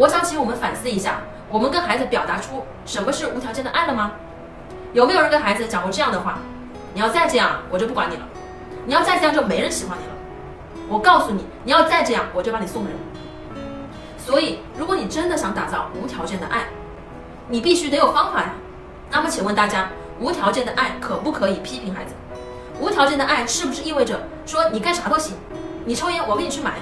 我想请我们反思一下我们跟孩子表达出什么是无条件的爱了吗？有没有人跟孩子讲过这样的话？你要再这样我就不管你了。你要再这样就没人喜欢你了。我告诉你你要再这样我就把你送人。所以如果你真的想打造无条件的爱你必须得有方法呀那么请问大家无条件的爱可不可以批评孩子？无条件的爱是不是意味着说你干啥都行你抽烟我给你去买。